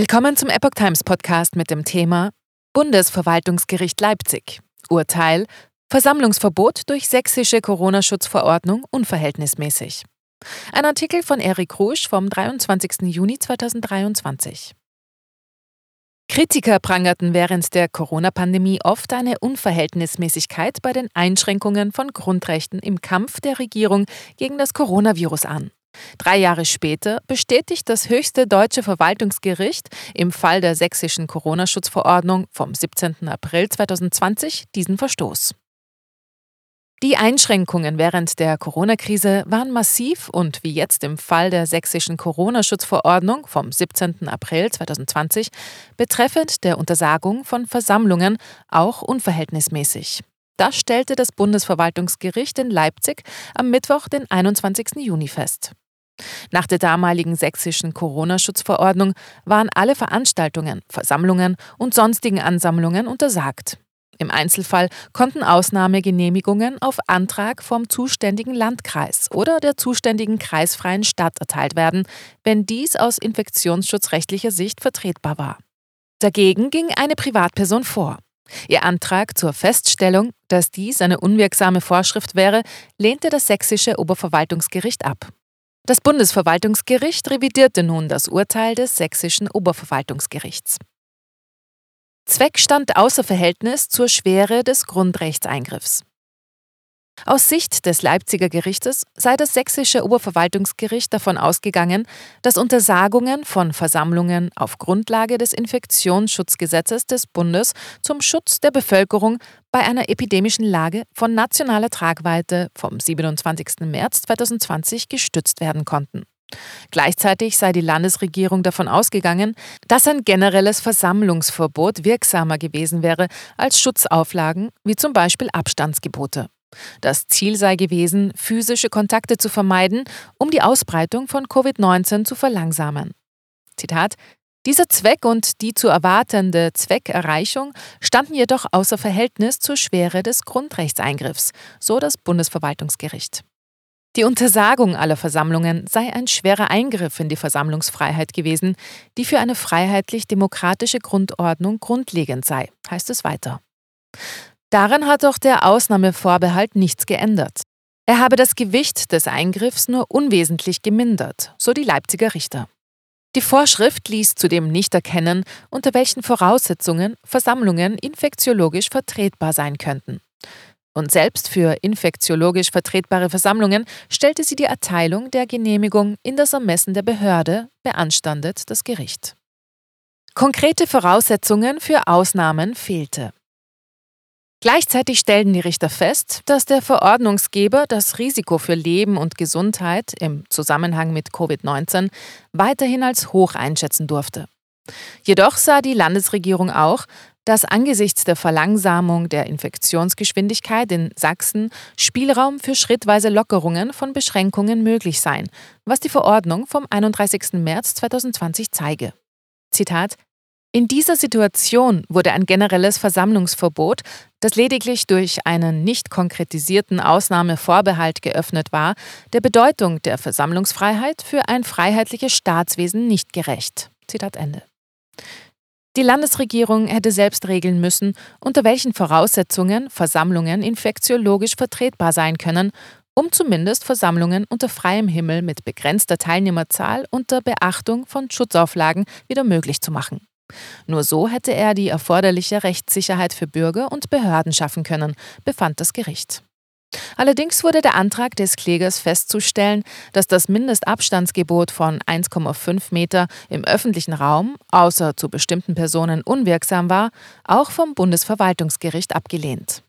Willkommen zum Epoch Times Podcast mit dem Thema Bundesverwaltungsgericht Leipzig. Urteil Versammlungsverbot durch sächsische Corona-Schutzverordnung unverhältnismäßig. Ein Artikel von Erik Rusch vom 23. Juni 2023. Kritiker prangerten während der Corona-Pandemie oft eine Unverhältnismäßigkeit bei den Einschränkungen von Grundrechten im Kampf der Regierung gegen das Coronavirus an. Drei Jahre später bestätigt das höchste deutsche Verwaltungsgericht im Fall der sächsischen Corona-Schutzverordnung vom 17. April 2020 diesen Verstoß. Die Einschränkungen während der Corona-Krise waren massiv und wie jetzt im Fall der sächsischen Corona-Schutzverordnung vom 17. April 2020 betreffend der Untersagung von Versammlungen auch unverhältnismäßig. Das stellte das Bundesverwaltungsgericht in Leipzig am Mittwoch, den 21. Juni fest. Nach der damaligen sächsischen Corona-Schutzverordnung waren alle Veranstaltungen, Versammlungen und sonstigen Ansammlungen untersagt. Im Einzelfall konnten Ausnahmegenehmigungen auf Antrag vom zuständigen Landkreis oder der zuständigen kreisfreien Stadt erteilt werden, wenn dies aus infektionsschutzrechtlicher Sicht vertretbar war. Dagegen ging eine Privatperson vor. Ihr Antrag zur Feststellung, dass dies eine unwirksame Vorschrift wäre, lehnte das sächsische Oberverwaltungsgericht ab. Das Bundesverwaltungsgericht revidierte nun das Urteil des sächsischen Oberverwaltungsgerichts. Zweck stand außer Verhältnis zur Schwere des Grundrechtseingriffs. Aus Sicht des Leipziger Gerichtes sei das sächsische Oberverwaltungsgericht davon ausgegangen, dass Untersagungen von Versammlungen auf Grundlage des Infektionsschutzgesetzes des Bundes zum Schutz der Bevölkerung bei einer epidemischen Lage von nationaler Tragweite vom 27. März 2020 gestützt werden konnten. Gleichzeitig sei die Landesregierung davon ausgegangen, dass ein generelles Versammlungsverbot wirksamer gewesen wäre als Schutzauflagen wie zum Beispiel Abstandsgebote. Das Ziel sei gewesen, physische Kontakte zu vermeiden, um die Ausbreitung von Covid-19 zu verlangsamen. Zitat dieser Zweck und die zu erwartende Zweckerreichung standen jedoch außer Verhältnis zur Schwere des Grundrechtseingriffs, so das Bundesverwaltungsgericht. Die Untersagung aller Versammlungen sei ein schwerer Eingriff in die Versammlungsfreiheit gewesen, die für eine freiheitlich-demokratische Grundordnung grundlegend sei, heißt es weiter. Daran hat auch der Ausnahmevorbehalt nichts geändert. Er habe das Gewicht des Eingriffs nur unwesentlich gemindert, so die Leipziger Richter. Die Vorschrift ließ zudem nicht erkennen, unter welchen Voraussetzungen Versammlungen infektiologisch vertretbar sein könnten. Und selbst für infektiologisch vertretbare Versammlungen stellte sie die Erteilung der Genehmigung in das Ermessen der Behörde, beanstandet das Gericht. Konkrete Voraussetzungen für Ausnahmen fehlte. Gleichzeitig stellten die Richter fest, dass der Verordnungsgeber das Risiko für Leben und Gesundheit im Zusammenhang mit Covid-19 weiterhin als hoch einschätzen durfte. Jedoch sah die Landesregierung auch, dass angesichts der Verlangsamung der Infektionsgeschwindigkeit in Sachsen Spielraum für schrittweise Lockerungen von Beschränkungen möglich seien, was die Verordnung vom 31. März 2020 zeige. Zitat in dieser Situation wurde ein generelles Versammlungsverbot, das lediglich durch einen nicht konkretisierten Ausnahmevorbehalt geöffnet war, der Bedeutung der Versammlungsfreiheit für ein freiheitliches Staatswesen nicht gerecht. Zitat Ende. Die Landesregierung hätte selbst regeln müssen, unter welchen Voraussetzungen Versammlungen infektiologisch vertretbar sein können, um zumindest Versammlungen unter freiem Himmel mit begrenzter Teilnehmerzahl unter Beachtung von Schutzauflagen wieder möglich zu machen. Nur so hätte er die erforderliche Rechtssicherheit für Bürger und Behörden schaffen können, befand das Gericht. Allerdings wurde der Antrag des Klägers festzustellen, dass das Mindestabstandsgebot von 1,5 Meter im öffentlichen Raum, außer zu bestimmten Personen unwirksam war, auch vom Bundesverwaltungsgericht abgelehnt.